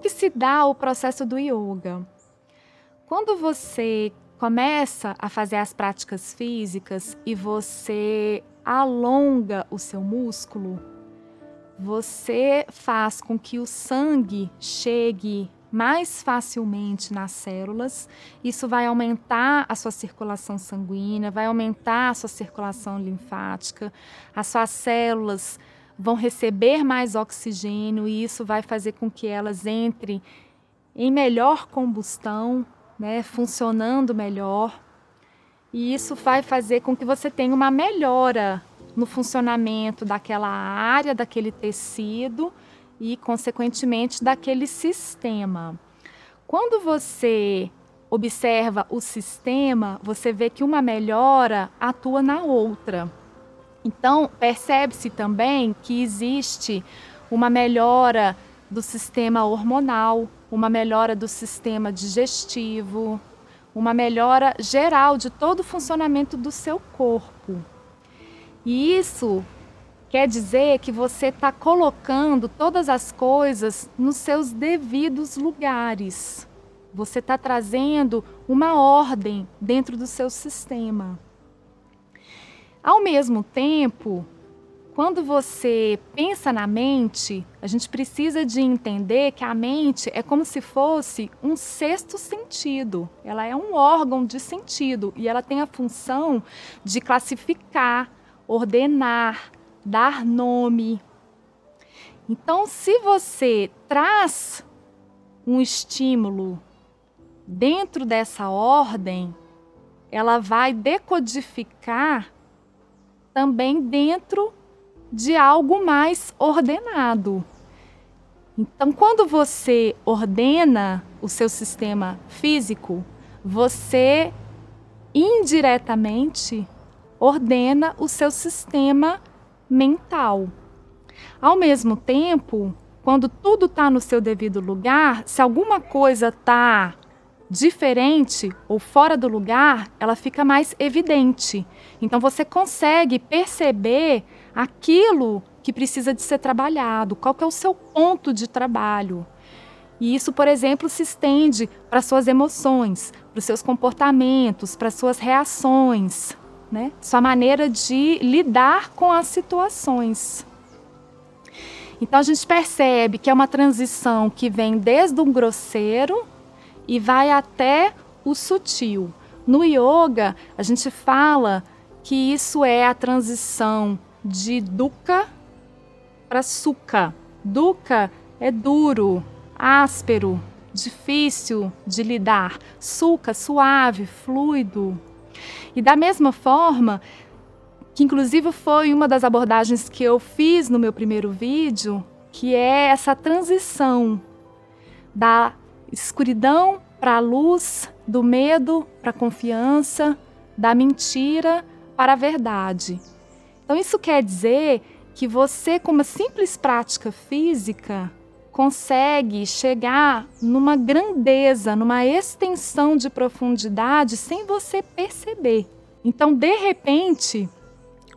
que se dá o processo do yoga? Quando você começa a fazer as práticas físicas e você alonga o seu músculo, você faz com que o sangue chegue mais facilmente nas células. Isso vai aumentar a sua circulação sanguínea, vai aumentar a sua circulação linfática, as suas células vão receber mais oxigênio e isso vai fazer com que elas entrem em melhor combustão, né, funcionando melhor. E isso vai fazer com que você tenha uma melhora no funcionamento daquela área, daquele tecido e, consequentemente, daquele sistema. Quando você observa o sistema, você vê que uma melhora atua na outra. Então, percebe-se também que existe uma melhora do sistema hormonal, uma melhora do sistema digestivo, uma melhora geral de todo o funcionamento do seu corpo. E isso quer dizer que você está colocando todas as coisas nos seus devidos lugares. Você está trazendo uma ordem dentro do seu sistema. Ao mesmo tempo, quando você pensa na mente, a gente precisa de entender que a mente é como se fosse um sexto sentido. Ela é um órgão de sentido e ela tem a função de classificar, ordenar, dar nome. Então, se você traz um estímulo dentro dessa ordem, ela vai decodificar também dentro de algo mais ordenado. Então, quando você ordena o seu sistema físico, você indiretamente ordena o seu sistema mental. Ao mesmo tempo, quando tudo está no seu devido lugar, se alguma coisa está diferente ou fora do lugar, ela fica mais evidente. Então você consegue perceber aquilo que precisa de ser trabalhado, qual que é o seu ponto de trabalho. E isso, por exemplo, se estende para suas emoções, para os seus comportamentos, para suas reações, né? Sua maneira de lidar com as situações. Então a gente percebe que é uma transição que vem desde um grosseiro e vai até o sutil. No yoga, a gente fala que isso é a transição de dukkha para sukha. Dukkha é duro, áspero, difícil de lidar. Sukha, suave, fluido. E da mesma forma, que inclusive foi uma das abordagens que eu fiz no meu primeiro vídeo, que é essa transição da escuridão para a luz, do medo para a confiança, da mentira para a verdade. Então, isso quer dizer que você, com uma simples prática física, consegue chegar numa grandeza, numa extensão de profundidade sem você perceber. Então, de repente,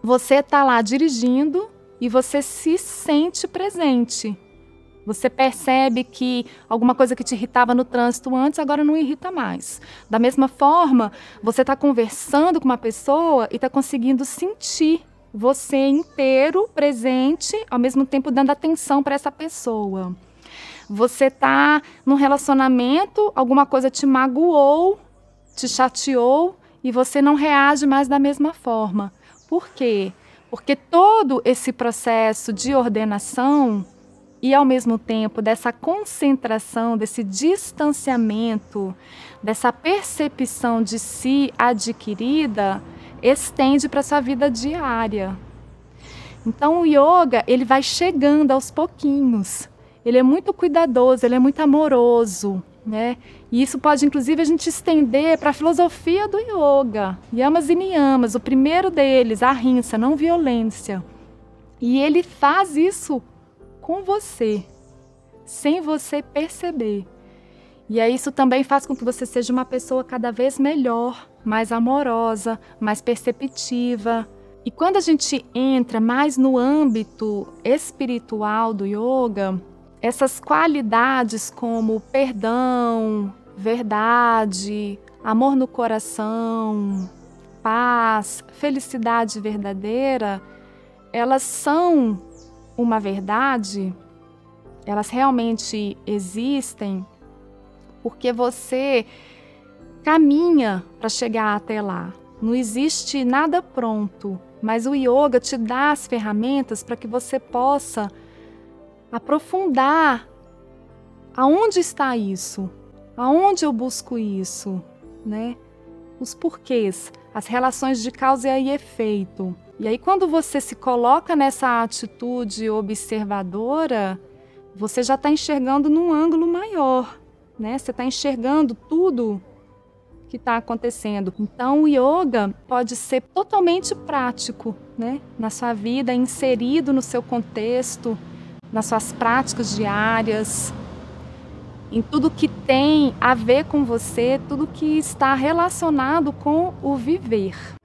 você está lá dirigindo e você se sente presente. Você percebe que alguma coisa que te irritava no trânsito antes agora não irrita mais. Da mesma forma, você está conversando com uma pessoa e está conseguindo sentir você inteiro, presente, ao mesmo tempo dando atenção para essa pessoa. Você está num relacionamento, alguma coisa te magoou, te chateou e você não reage mais da mesma forma. Por quê? Porque todo esse processo de ordenação e ao mesmo tempo dessa concentração, desse distanciamento, dessa percepção de si adquirida, estende para sua vida diária. Então o yoga, ele vai chegando aos pouquinhos. Ele é muito cuidadoso, ele é muito amoroso, né? E isso pode inclusive a gente estender para a filosofia do yoga, yamas e niyamas, o primeiro deles, a rinça, não violência. E ele faz isso com você, sem você perceber. E aí isso também faz com que você seja uma pessoa cada vez melhor, mais amorosa, mais perceptiva. E quando a gente entra mais no âmbito espiritual do yoga, essas qualidades como perdão, verdade, amor no coração, paz, felicidade verdadeira, elas são uma verdade, elas realmente existem porque você caminha para chegar até lá. Não existe nada pronto, mas o yoga te dá as ferramentas para que você possa aprofundar aonde está isso, aonde eu busco isso, né? Os porquês, as relações de causa e efeito. E aí, quando você se coloca nessa atitude observadora, você já está enxergando num ângulo maior, né? Você está enxergando tudo que está acontecendo. Então, o yoga pode ser totalmente prático, né? Na sua vida, inserido no seu contexto, nas suas práticas diárias, em tudo que tem a ver com você, tudo que está relacionado com o viver.